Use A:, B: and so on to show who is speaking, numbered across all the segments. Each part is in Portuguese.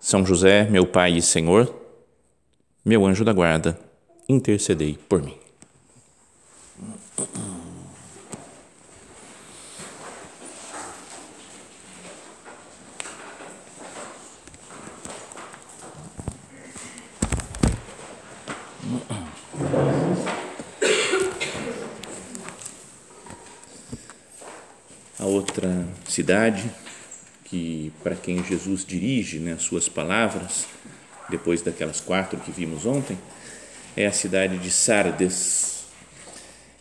A: são José, meu Pai e Senhor, meu anjo da guarda, intercedei por mim. A outra cidade que para quem Jesus dirige né, as suas palavras, depois daquelas quatro que vimos ontem, é a cidade de Sardes.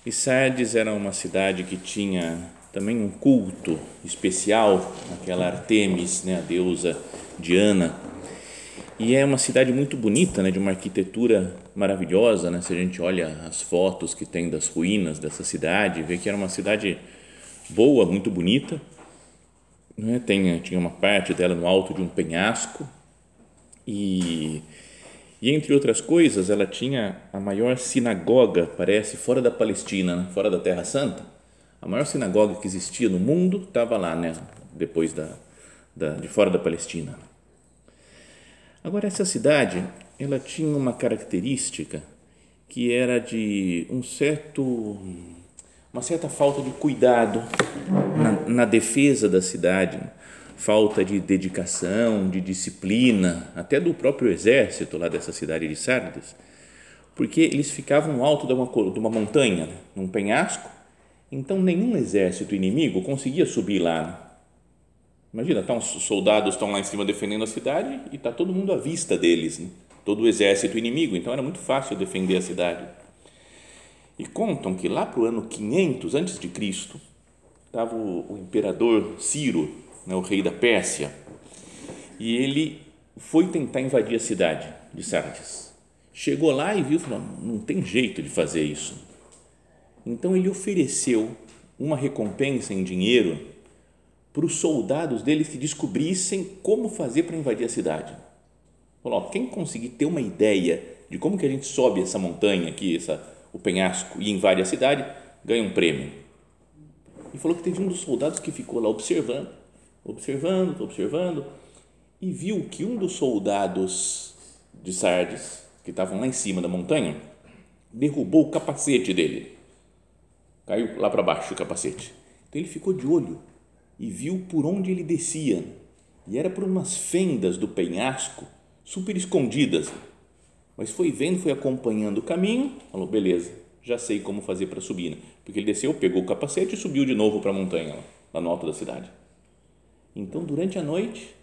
A: E Sardes era uma cidade que tinha também um culto especial, aquela Artemis, né, a deusa Diana. E é uma cidade muito bonita, né, de uma arquitetura maravilhosa, né? Se a gente olha as fotos que tem das ruínas dessa cidade, vê que era uma cidade boa, muito bonita né? Tem, tinha uma parte dela no alto de um penhasco e, e entre outras coisas ela tinha a maior sinagoga parece fora da Palestina né? fora da Terra Santa a maior sinagoga que existia no mundo estava lá né depois da, da de fora da Palestina agora essa cidade ela tinha uma característica que era de um certo uma certa falta de cuidado na, na defesa da cidade, falta de dedicação, de disciplina, até do próprio exército lá dessa cidade de Sardes, porque eles ficavam no alto de uma, de uma montanha, num penhasco, então nenhum exército inimigo conseguia subir lá. Imagina, tá, os soldados estão lá em cima defendendo a cidade e está todo mundo à vista deles, né? todo o exército inimigo, então era muito fácil defender a cidade. E contam que lá para o ano 500 antes de Cristo estava o, o, imperador Ciro, né, o rei da Pérsia, e ele foi tentar invadir a cidade de Sardes. Chegou lá e viu, falou, não tem jeito de fazer isso. Então ele ofereceu uma recompensa em dinheiro para os soldados deles que descobrissem como fazer para invadir a cidade. Falou, quem conseguir ter uma ideia de como que a gente sobe essa montanha aqui, essa o penhasco e invade a cidade, ganha um prêmio. E falou que teve um dos soldados que ficou lá observando, observando, observando, e viu que um dos soldados de Sardes, que estavam lá em cima da montanha, derrubou o capacete dele. Caiu lá para baixo o capacete. Então ele ficou de olho e viu por onde ele descia. E era por umas fendas do penhasco, super escondidas mas foi vendo, foi acompanhando o caminho, falou, beleza, já sei como fazer para subir. Né? Porque ele desceu, pegou o capacete e subiu de novo para a montanha, lá, lá no alto da cidade. Então, durante a noite,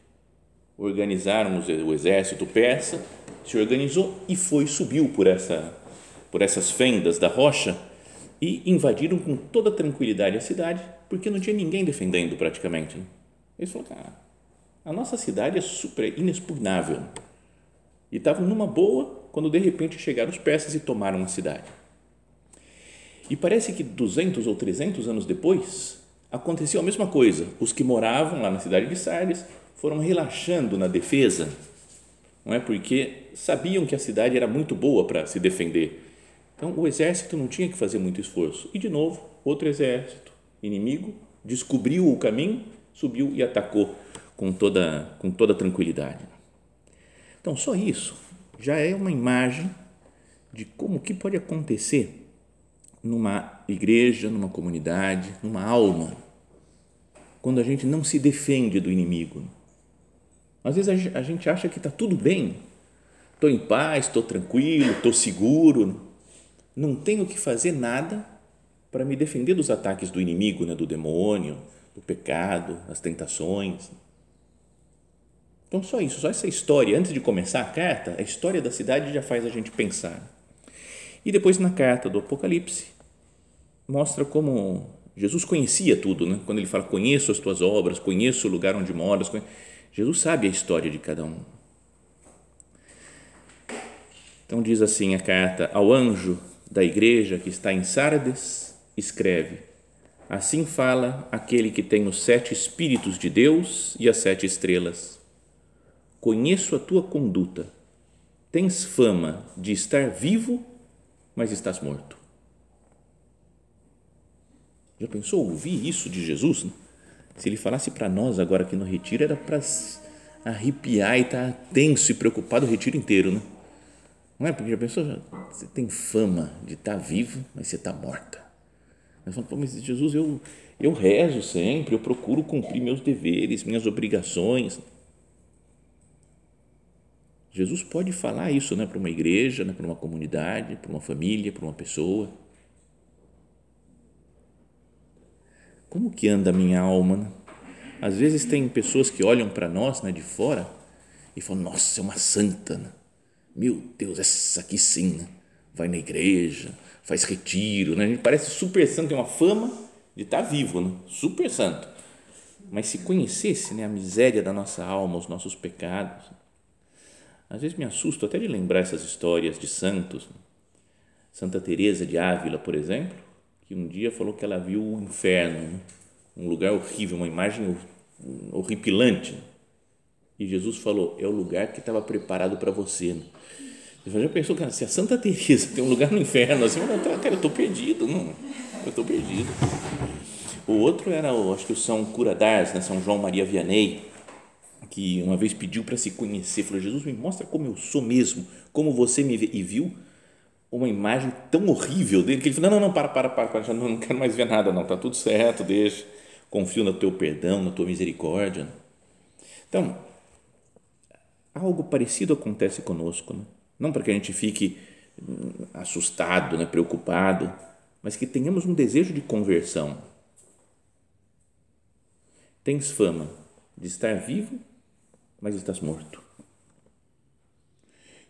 A: organizaram o exército persa, se organizou e foi, subiu por, essa, por essas fendas da rocha e invadiram com toda tranquilidade a cidade, porque não tinha ninguém defendendo praticamente. Né? Eles falaram, ah, a nossa cidade é super inexpugnável. E estavam numa boa, quando de repente chegaram os persas e tomaram a cidade. E parece que 200 ou 300 anos depois, aconteceu a mesma coisa. Os que moravam lá na cidade de Sardes foram relaxando na defesa, não é? Porque sabiam que a cidade era muito boa para se defender. Então o exército não tinha que fazer muito esforço. E de novo, outro exército inimigo descobriu o caminho, subiu e atacou com toda com toda tranquilidade. Então só isso já é uma imagem de como que pode acontecer numa igreja, numa comunidade, numa alma, quando a gente não se defende do inimigo. Às vezes a gente acha que está tudo bem, estou em paz, estou tranquilo, estou seguro, não tenho que fazer nada para me defender dos ataques do inimigo, né, do demônio, do pecado, das tentações. Então, só isso, só essa história, antes de começar a carta, a história da cidade já faz a gente pensar. E depois, na carta do Apocalipse, mostra como Jesus conhecia tudo, né? quando ele fala: Conheço as tuas obras, conheço o lugar onde moras. Jesus sabe a história de cada um. Então diz assim a carta ao anjo da igreja que está em Sardes, escreve: Assim fala aquele que tem os sete espíritos de Deus e as sete estrelas. Conheço a tua conduta. Tens fama de estar vivo, mas estás morto. Já pensou ouvir isso de Jesus? Né? Se ele falasse para nós agora aqui no retiro, era para arrepiar e estar tá tenso e preocupado o retiro inteiro, né? Não é? Porque já pensou, você tem fama de estar tá vivo, mas você está morta. Nós falamos, mas Jesus, eu, eu rezo sempre, eu procuro cumprir meus deveres, minhas obrigações. Jesus pode falar isso né, para uma igreja, né, para uma comunidade, para uma família, para uma pessoa. Como que anda a minha alma? Né? Às vezes tem pessoas que olham para nós né, de fora e falam, nossa, é uma santa. Né? Meu Deus, essa aqui sim, né? vai na igreja, faz retiro, né? a gente parece super santo, tem uma fama de estar tá vivo, né? super santo. Mas se conhecesse né, a miséria da nossa alma, os nossos pecados, às vezes me assusto até de lembrar essas histórias de santos. Santa Teresa de Ávila, por exemplo, que um dia falou que ela viu o inferno, né? um lugar horrível, uma imagem horripilante. E Jesus falou: é o lugar que estava preparado para você. Né? Você já pensou, cara, se a Santa Teresa tem um lugar no inferno, assim, eu estou perdido, não, eu estou perdido. O outro era, acho que o São Cura d'Ars, né, São João Maria Vianney, que uma vez pediu para se conhecer, falou, Jesus, me mostra como eu sou mesmo, como você me vê, e viu uma imagem tão horrível dele, que ele falou, não, não, não, para, para, para, para não, não quero mais ver nada, não, está tudo certo, deixa, confio no teu perdão, na tua misericórdia. Então, algo parecido acontece conosco, né? não para que a gente fique hum, assustado, né, preocupado, mas que tenhamos um desejo de conversão. Tens fama de estar vivo, mas estás morto.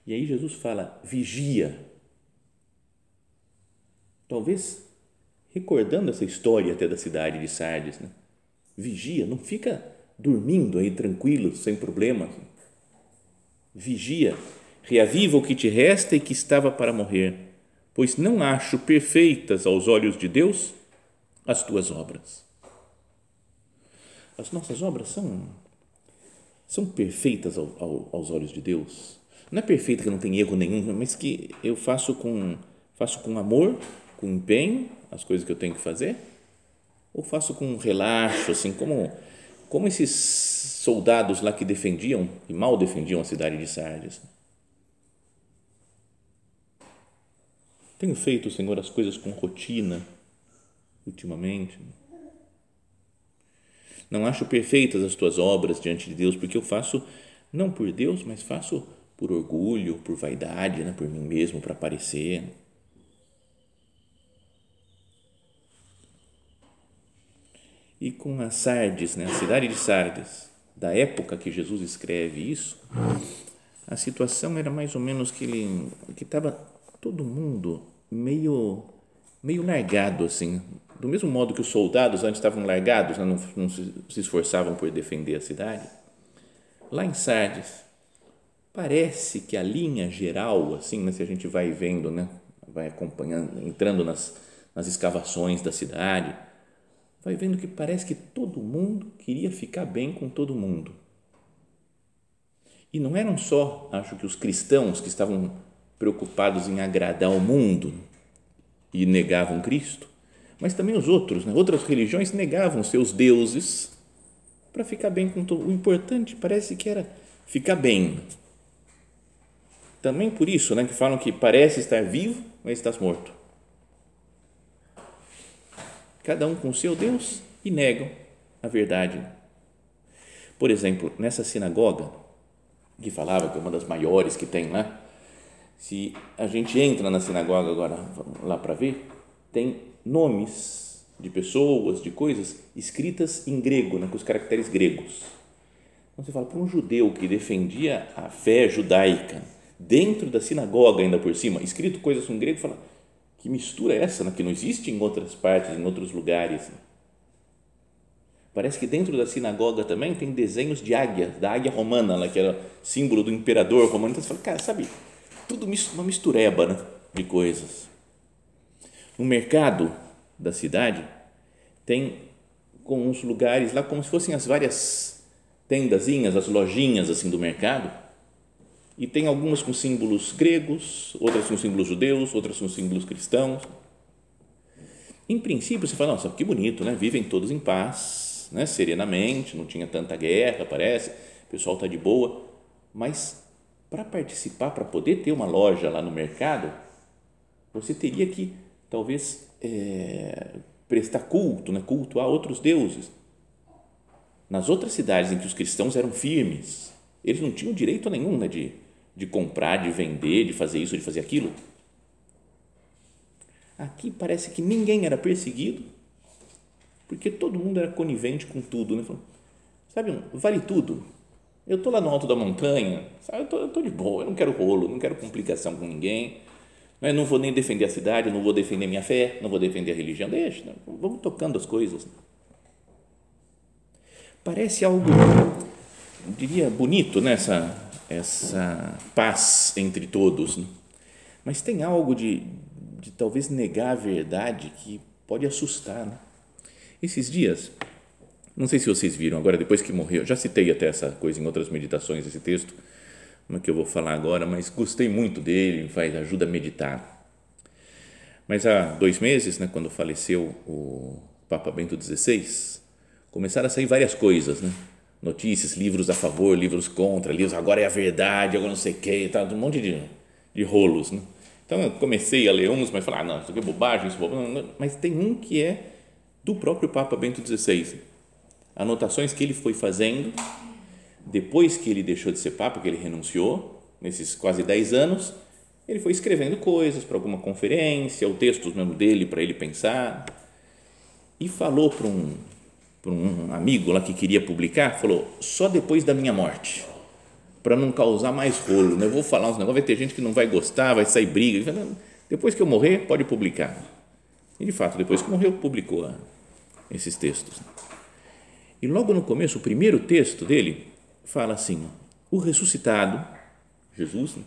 A: E aí Jesus fala: vigia. Talvez recordando essa história até da cidade de Sardes, né? vigia, não fica dormindo aí tranquilo, sem problemas. Vigia reaviva o que te resta e que estava para morrer, pois não acho perfeitas aos olhos de Deus as tuas obras. As nossas obras são são perfeitas ao, ao, aos olhos de Deus. Não é perfeita que não tem erro nenhum, mas que eu faço com faço com amor, com empenho as coisas que eu tenho que fazer, ou faço com relaxo, assim como como esses soldados lá que defendiam e mal defendiam a cidade de Sardes Tenho feito, Senhor, as coisas com rotina ultimamente. Não acho perfeitas as tuas obras diante de Deus, porque eu faço não por Deus, mas faço por orgulho, por vaidade, né? por mim mesmo, para aparecer. E com a Sardes, né? a cidade de Sardes, da época que Jesus escreve isso, a situação era mais ou menos que ele que estava todo mundo meio meio largado assim, do mesmo modo que os soldados antes estavam largados, né, não, não se, esforçavam por defender a cidade. Lá em Sardes, parece que a linha geral, assim, né, se a gente vai vendo, né, vai acompanhando, entrando nas, nas escavações da cidade, vai vendo que parece que todo mundo queria ficar bem com todo mundo. E não eram só, acho que os cristãos que estavam preocupados em agradar o mundo e negavam Cristo, mas também os outros, né? outras religiões negavam seus deuses para ficar bem com todo. O importante parece que era ficar bem. Também por isso, né, que falam que parece estar vivo, mas estás morto. Cada um com seu Deus e negam a verdade. Por exemplo, nessa sinagoga que falava que é uma das maiores que tem lá, se a gente entra na sinagoga agora, lá para ver, tem nomes de pessoas, de coisas escritas em grego, né, com os caracteres gregos. Então você fala, para um judeu que defendia a fé judaica, dentro da sinagoga ainda por cima, escrito coisas em grego, fala, que mistura é essa, né, que não existe em outras partes, em outros lugares. Parece que dentro da sinagoga também tem desenhos de águia, da águia romana, lá, que era símbolo do imperador romano. Então você fala, cara, sabe, tudo uma mistureba né, de coisas. No mercado da cidade tem com uns lugares lá como se fossem as várias tendazinhas, as lojinhas assim do mercado e tem algumas com símbolos gregos, outras com símbolos judeus, outras com símbolos cristãos. Em princípio, você fala, nossa, que bonito, né? Vivem todos em paz, né? serenamente, não tinha tanta guerra, parece, o pessoal está de boa. Mas para participar, para poder ter uma loja lá no mercado, você teria que, talvez, é, prestar culto, né? culto a outros deuses. Nas outras cidades em que os cristãos eram firmes, eles não tinham direito nenhum né, de, de comprar, de vender, de fazer isso, de fazer aquilo. Aqui parece que ninguém era perseguido, porque todo mundo era conivente com tudo. Né? Sabe, vale tudo. Eu estou lá no alto da montanha, sabe? eu estou de boa, eu não quero rolo, não quero complicação com ninguém, eu não vou nem defender a cidade, não vou defender minha fé, não vou defender a religião, deixa, né? vamos tocando as coisas. Parece algo, diria, bonito nessa né? essa paz entre todos, né? mas tem algo de, de talvez negar a verdade que pode assustar. Né? Esses dias, não sei se vocês viram agora, depois que morreu, já citei até essa coisa em outras meditações, esse texto, que eu vou falar agora, mas gostei muito dele, faz, ajuda a meditar. Mas há dois meses, né, quando faleceu o Papa Bento XVI, começaram a sair várias coisas, né? notícias, livros a favor, livros contra, livros agora é a verdade, agora não sei o que, tá, um monte de, de rolos. Né? Então eu comecei a ler uns, mas falar, ah, não, isso aqui é bobagem, isso é bobagem. Mas tem um que é do próprio Papa Bento XVI. Anotações que ele foi fazendo depois que ele deixou de ser Papa, que ele renunciou, nesses quase 10 anos, ele foi escrevendo coisas para alguma conferência, ou textos mesmo dele para ele pensar, e falou para um, um amigo lá que queria publicar, falou, só depois da minha morte, para não causar mais rolo, né? eu vou falar uns negócios, vai ter gente que não vai gostar, vai sair briga, depois que eu morrer, pode publicar. E de fato, depois que morreu, publicou esses textos. E logo no começo, o primeiro texto dele fala assim: o ressuscitado, Jesus, né,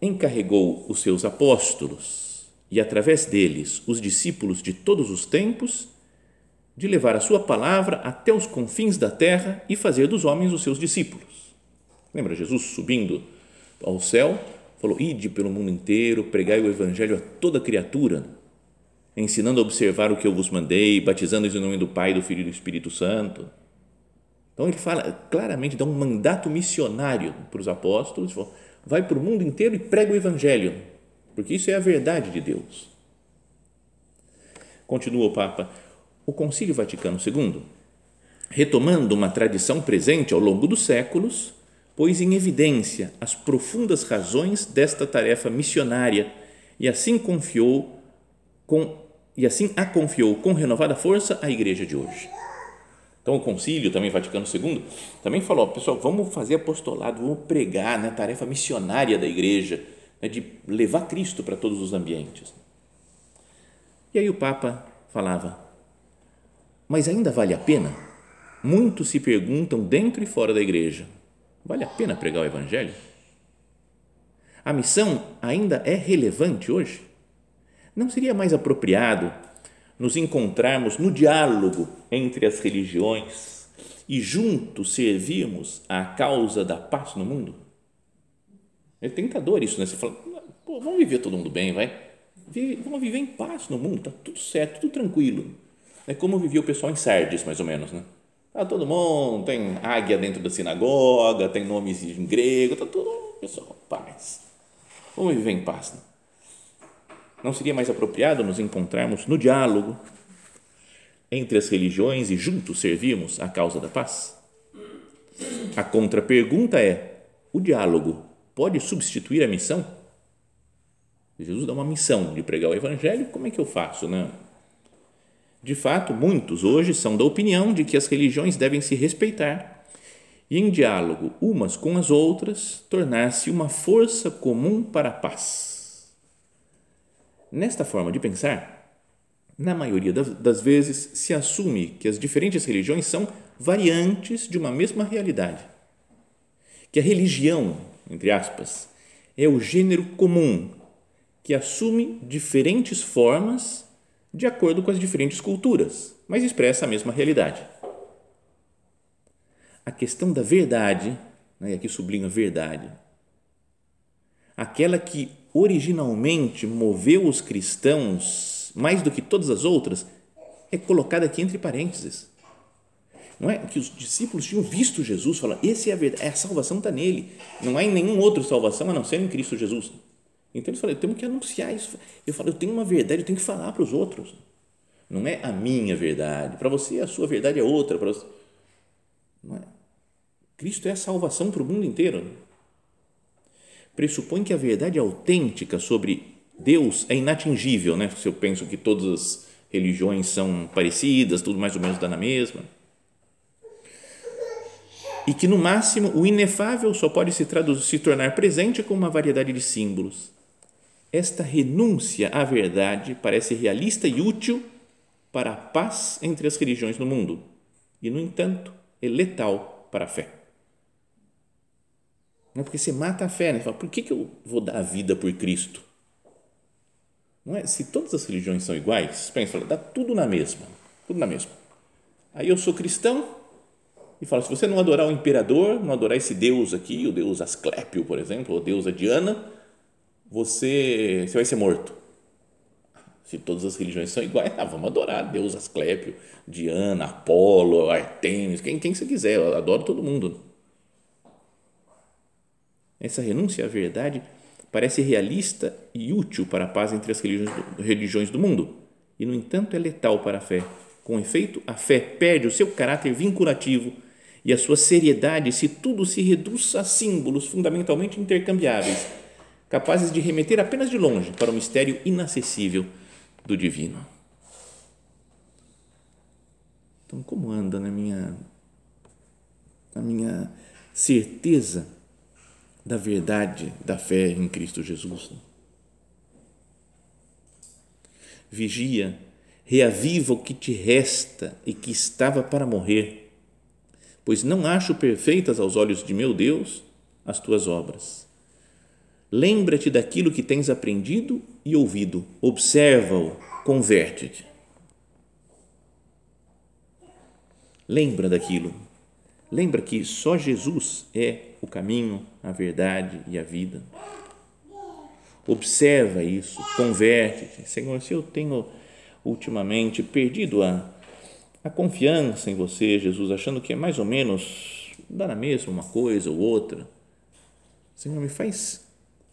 A: encarregou os seus apóstolos e através deles os discípulos de todos os tempos de levar a sua palavra até os confins da terra e fazer dos homens os seus discípulos. Lembra Jesus subindo ao céu? Falou: Ide pelo mundo inteiro, pregai o evangelho a toda criatura, ensinando a observar o que eu vos mandei, batizando-os em nome do Pai, do Filho e do Espírito Santo. Então ele fala claramente, dá um mandato missionário para os apóstolos: vai para o mundo inteiro e prega o evangelho, porque isso é a verdade de Deus. Continua o Papa o Concílio Vaticano II, retomando uma tradição presente ao longo dos séculos, pôs em evidência as profundas razões desta tarefa missionária e assim confiou com e assim a confiou com renovada força à igreja de hoje. Então o Concílio também Vaticano II também falou, pessoal, vamos fazer apostolado, vamos pregar, né, tarefa missionária da igreja, né, de levar Cristo para todos os ambientes. E aí o Papa falava, mas ainda vale a pena? Muitos se perguntam dentro e fora da igreja: vale a pena pregar o Evangelho? A missão ainda é relevante hoje? Não seria mais apropriado nos encontrarmos no diálogo entre as religiões e juntos servirmos à causa da paz no mundo? É tentador isso, né? Você fala, Pô, vamos viver todo mundo bem, vai? Vamos viver em paz no mundo, tá tudo certo, tudo tranquilo é como vivia o pessoal em Sardes, mais ou menos, né? Tá todo mundo, tem águia dentro da sinagoga, tem nomes em grego, tá tudo, pessoal, paz. Vamos viver em paz. Né? Não seria mais apropriado nos encontrarmos no diálogo entre as religiões e juntos servirmos a causa da paz? A contrapergunta é: o diálogo pode substituir a missão? Jesus dá uma missão de pregar o evangelho, como é que eu faço, né? De fato, muitos hoje são da opinião de que as religiões devem se respeitar e, em diálogo umas com as outras, tornar-se uma força comum para a paz. Nesta forma de pensar, na maioria das vezes se assume que as diferentes religiões são variantes de uma mesma realidade. Que a religião, entre aspas, é o gênero comum que assume diferentes formas de acordo com as diferentes culturas, mas expressa a mesma realidade. A questão da verdade, né, e aqui sublinho a verdade, aquela que originalmente moveu os cristãos mais do que todas as outras, é colocada aqui entre parênteses. Não é que os discípulos tinham visto Jesus, falar, esse é a verdade, a salvação está nele, não há em nenhum outro salvação a não ser em Cristo Jesus. Então eles falaram, temos que anunciar isso. Eu falo, eu tenho uma verdade, eu tenho que falar para os outros. Não é a minha verdade. Para você, a sua verdade é outra. Para você. Não é. Cristo é a salvação para o mundo inteiro. Pressupõe que a verdade autêntica sobre Deus é inatingível, né? Se eu penso que todas as religiões são parecidas, tudo mais ou menos dá na mesma. E que, no máximo, o inefável só pode se, traduzir, se tornar presente com uma variedade de símbolos esta renúncia à verdade parece realista e útil para a paz entre as religiões no mundo e, no entanto, é letal para a fé. Não é porque você mata a fé, né? Você fala, por que, que eu vou dar a vida por Cristo? Não é? Se todas as religiões são iguais, pensa, dá tudo na mesma, tudo na mesma. Aí eu sou cristão e falo, se você não adorar o imperador, não adorar esse Deus aqui, o Deus Asclépio, por exemplo, ou Deus Diana, você, você vai ser morto. Se todas as religiões são iguais, ah, vamos adorar Deus Asclépio, Diana, Apolo, Artemis, quem, quem você quiser, eu adoro todo mundo. Essa renúncia à verdade parece realista e útil para a paz entre as religiões do mundo e, no entanto, é letal para a fé. Com efeito, a fé perde o seu caráter vinculativo e a sua seriedade se tudo se reduz a símbolos fundamentalmente intercambiáveis capazes de remeter apenas de longe para o mistério inacessível do divino. Então, como anda na minha na minha certeza da verdade da fé em Cristo Jesus? Vigia, reaviva o que te resta e que estava para morrer, pois não acho perfeitas aos olhos de meu Deus as tuas obras Lembra-te daquilo que tens aprendido e ouvido, observa-o, converte-te. Lembra daquilo. Lembra que só Jesus é o caminho, a verdade e a vida. Observa isso, converte-te. Senhor, se eu tenho ultimamente perdido a, a confiança em você, Jesus, achando que é mais ou menos dá na mesma uma coisa ou outra, Senhor, me faz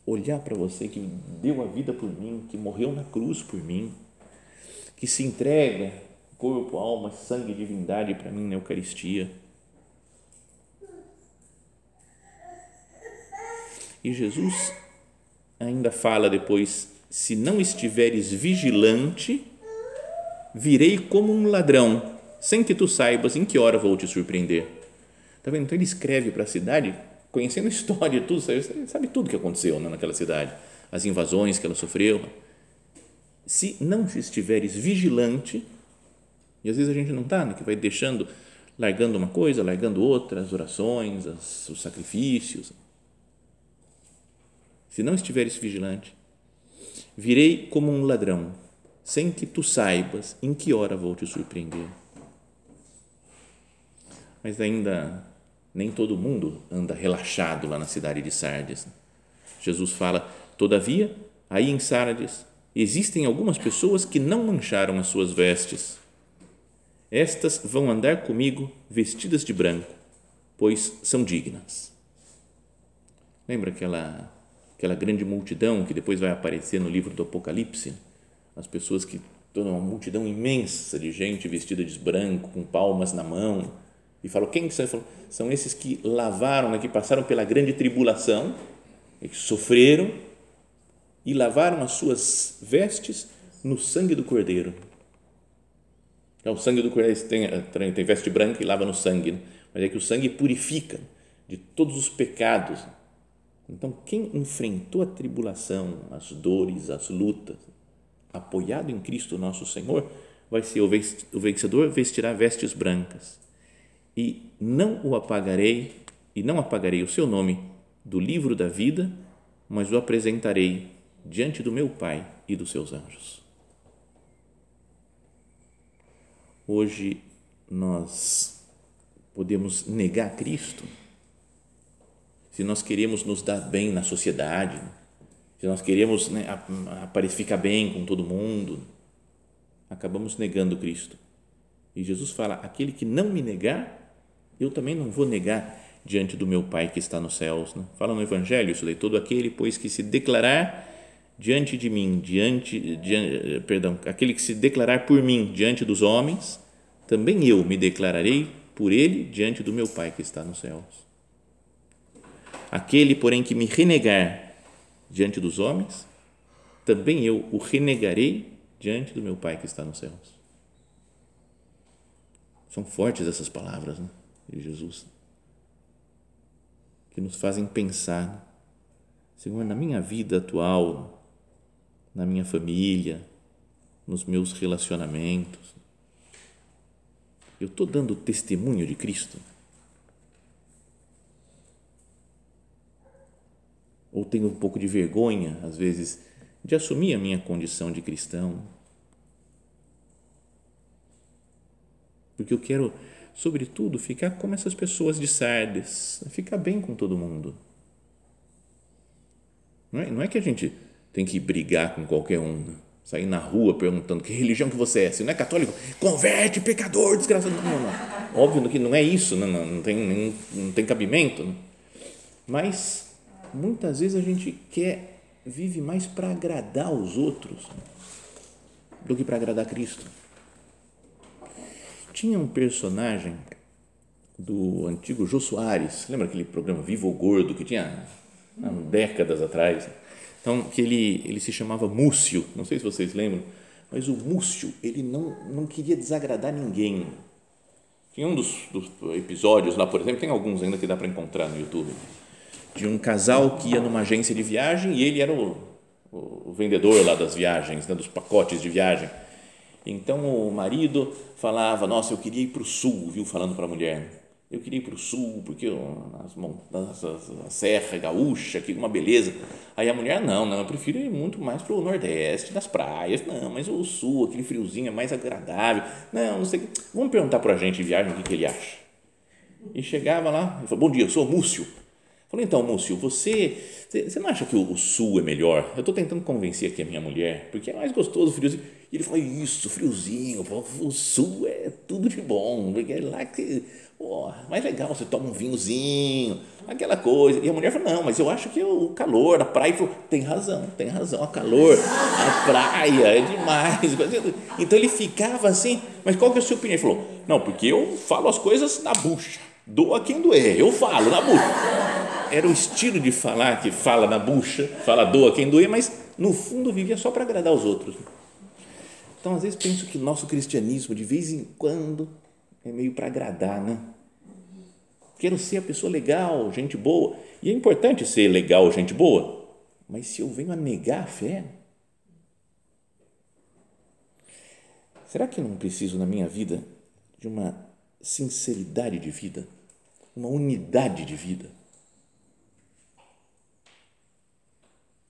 A: olhar para você que deu a vida por mim, que morreu na cruz por mim, que se entrega corpo, alma, sangue e divindade para mim na Eucaristia. E Jesus ainda fala depois: se não estiveres vigilante, virei como um ladrão, sem que tu saibas em que hora vou te surpreender. Tá vendo? Então ele escreve para a cidade conhecendo a história, tudo, você sabe tudo que aconteceu né, naquela cidade, as invasões que ela sofreu. Se não estiveres vigilante, e às vezes a gente não está, né, que vai deixando, largando uma coisa, largando outra, as orações, as, os sacrifícios. Se não estiveres vigilante, virei como um ladrão, sem que tu saibas em que hora vou te surpreender. Mas ainda nem todo mundo anda relaxado lá na cidade de Sardes. Jesus fala: Todavia, aí em Sardes existem algumas pessoas que não mancharam as suas vestes. Estas vão andar comigo vestidas de branco, pois são dignas. Lembra aquela aquela grande multidão que depois vai aparecer no livro do Apocalipse? As pessoas que toda uma multidão imensa de gente vestida de branco, com palmas na mão, e falou: quem são? São esses que lavaram, né, que passaram pela grande tribulação, que sofreram e lavaram as suas vestes no sangue do Cordeiro. Então, o sangue do Cordeiro tem, tem veste branca e lava no sangue, né? mas é que o sangue purifica de todos os pecados. Então, quem enfrentou a tribulação, as dores, as lutas, apoiado em Cristo nosso Senhor, vai ser o vencedor, vestirá vestes brancas e não o apagarei, e não apagarei o seu nome do livro da vida, mas o apresentarei diante do meu Pai e dos seus anjos. Hoje nós podemos negar Cristo se nós queremos nos dar bem na sociedade, se nós queremos né, ficar bem com todo mundo, acabamos negando Cristo. E Jesus fala: aquele que não me negar, eu também não vou negar diante do meu Pai que está nos céus. Né? Fala no Evangelho isso daí: todo aquele, pois, que se declarar diante de mim, diante, diante, perdão, aquele que se declarar por mim diante dos homens, também eu me declararei por ele diante do meu Pai que está nos céus. Aquele, porém, que me renegar diante dos homens, também eu o renegarei diante do meu Pai que está nos céus. São fortes essas palavras né, de Jesus, que nos fazem pensar, Senhor, na minha vida atual, na minha família, nos meus relacionamentos, eu estou dando testemunho de Cristo? Ou tenho um pouco de vergonha, às vezes, de assumir a minha condição de cristão. Porque eu quero, sobretudo, ficar como essas pessoas de Sardes, ficar bem com todo mundo. Não é, não é que a gente tem que brigar com qualquer um, né? sair na rua perguntando que religião que você é. Se não é católico, converte, pecador, desgraçado. Não, não, não. Óbvio que não é isso, não, não, não tem, não tem cabimento. Né? Mas muitas vezes a gente quer, vive mais para agradar os outros do que para agradar Cristo. Tinha um personagem do antigo Jô Soares, lembra aquele programa Vivo ou Gordo que tinha há décadas atrás? Então, que ele, ele se chamava Múcio, não sei se vocês lembram, mas o Múcio, ele não, não queria desagradar ninguém. Tinha um dos, dos episódios lá, por exemplo, tem alguns ainda que dá para encontrar no YouTube, de um casal que ia numa agência de viagem e ele era o, o vendedor lá das viagens, né, dos pacotes de viagem. Então o marido falava: Nossa, eu queria ir para o sul, viu? Falando para a mulher. Eu queria ir para o sul, porque as montanhas, a serra gaúcha, que uma beleza. Aí a mulher: Não, não, eu prefiro ir muito mais para o nordeste, das praias. Não, mas o sul, aquele friozinho é mais agradável. Não, não sei. Vamos perguntar para a gente de viagem o que, que ele acha. E chegava lá, ele falou: Bom dia, eu sou o Múcio Falei, então, Múcio, você, você não acha que o, sul é melhor? Eu estou tentando convencer aqui a minha mulher, porque é mais gostoso o friozinho. E ele falou, isso, friozinho, o sul é tudo de bom, porque é lá que, oh, mais legal, você toma um vinhozinho, aquela coisa. E a mulher falou, não, mas eu acho que o calor, a praia, falou, tem razão, tem razão, a calor, a praia é demais. Então ele ficava assim, mas qual que é a sua opinião? Ele falou, não, porque eu falo as coisas na bucha, doa quem doer, eu falo na bucha era o estilo de falar que fala na bucha, fala doa quem doer, mas no fundo vivia só para agradar os outros. Então, às vezes, penso que nosso cristianismo, de vez em quando, é meio para agradar, né? Quero ser a pessoa legal, gente boa. E é importante ser legal, gente boa, mas se eu venho a negar a fé, será que eu não preciso na minha vida de uma sinceridade de vida, uma unidade de vida?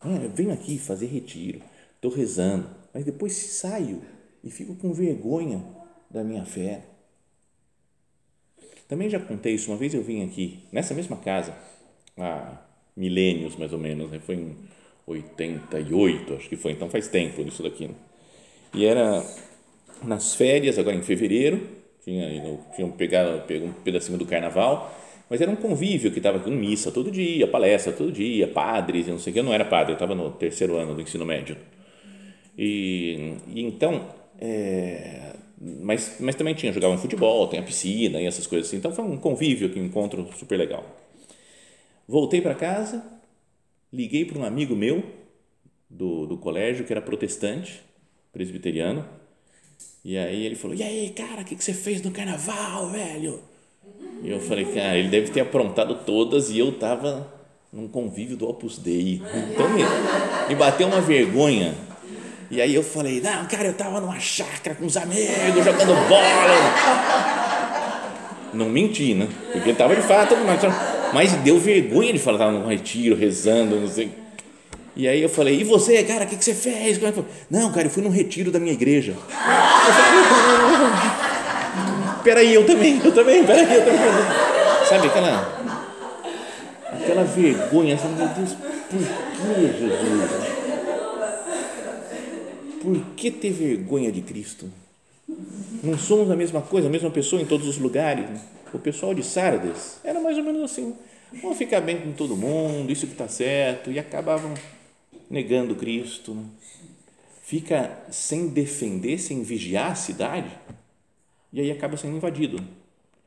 A: Olha, venho aqui fazer retiro, estou rezando, mas depois saio e fico com vergonha da minha fé. Também já contei isso, uma vez eu vim aqui, nessa mesma casa, há milênios mais ou menos, né? foi em 88, acho que foi, então faz tempo isso daqui. Né? E era nas férias, agora em fevereiro, tinha, tinham pegado, pegado um pedacinho do carnaval, mas era um convívio que estava com missa todo dia, palestra todo dia, padres não sei o que. Eu não era padre, eu estava no terceiro ano do ensino médio. E, e então, é, mas, mas também tinha, jogavam futebol, tem a piscina e essas coisas assim. Então foi um convívio, um encontro super legal. Voltei para casa, liguei para um amigo meu do, do colégio que era protestante, presbiteriano. E aí ele falou: E aí, cara, o que, que você fez no carnaval, velho? E eu falei, cara, ele deve ter aprontado todas e eu estava num convívio do Opus Dei. Então me, me bateu uma vergonha. E aí eu falei, não, cara, eu estava numa chácara com os amigos, jogando bola. Não menti, né? Porque estava de fato, mas, deu vergonha de falar, estava num retiro, rezando, não sei. E aí eu falei, e você, cara, o que, que você fez? Não, cara, eu fui num retiro da minha igreja. Peraí, eu também, eu também, peraí, eu também. Sabe aquela, aquela vergonha, assim, meu Deus, por que Jesus? Por que ter vergonha de Cristo? Não somos a mesma coisa, a mesma pessoa em todos os lugares. O pessoal de Sardes era mais ou menos assim, vamos ficar bem com todo mundo, isso que está certo, e acabavam negando Cristo. Fica sem defender, sem vigiar a cidade, e aí acaba sendo invadido.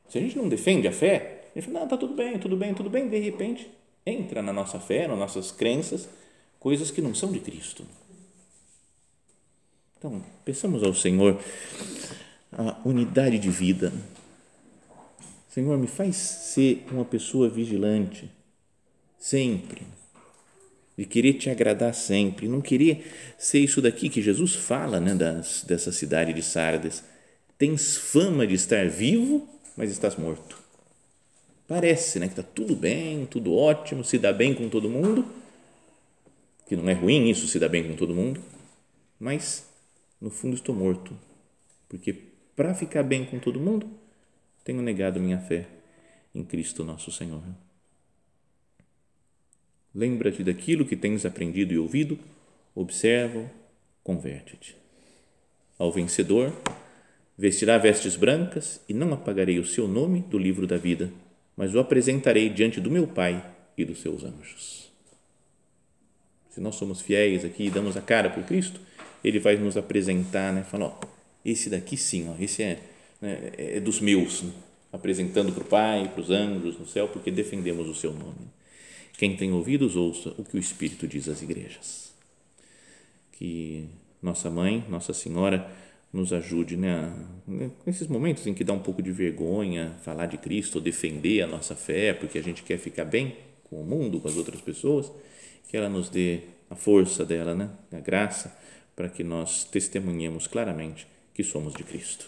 A: Se a gente não defende a fé, a gente fala, não, está tudo bem, tudo bem, tudo bem, de repente entra na nossa fé, nas nossas crenças, coisas que não são de Cristo. Então, peçamos ao Senhor a unidade de vida. Senhor, me faz ser uma pessoa vigilante, sempre, de querer te agradar sempre, não querer ser isso daqui que Jesus fala né, das, dessa cidade de Sardes. Tens fama de estar vivo, mas estás morto. Parece né, que está tudo bem, tudo ótimo, se dá bem com todo mundo, que não é ruim isso, se dá bem com todo mundo, mas no fundo estou morto, porque para ficar bem com todo mundo, tenho negado minha fé em Cristo nosso Senhor. Lembra-te daquilo que tens aprendido e ouvido, observa, converte-te. Ao vencedor, vestirá vestes brancas e não apagarei o seu nome do livro da vida, mas o apresentarei diante do meu Pai e dos seus anjos. Se nós somos fiéis aqui e damos a cara por Cristo, ele vai nos apresentar, né? Falar, ó, esse daqui sim, ó, esse é, né, é dos meus, né? apresentando para o Pai, para os anjos no céu, porque defendemos o seu nome. Quem tem ouvidos, ouça o que o Espírito diz às igrejas. Que nossa mãe, Nossa Senhora, nos ajude né, nesses momentos em que dá um pouco de vergonha falar de Cristo, defender a nossa fé, porque a gente quer ficar bem com o mundo, com as outras pessoas, que ela nos dê a força dela, né, a graça para que nós testemunhemos claramente que somos de Cristo.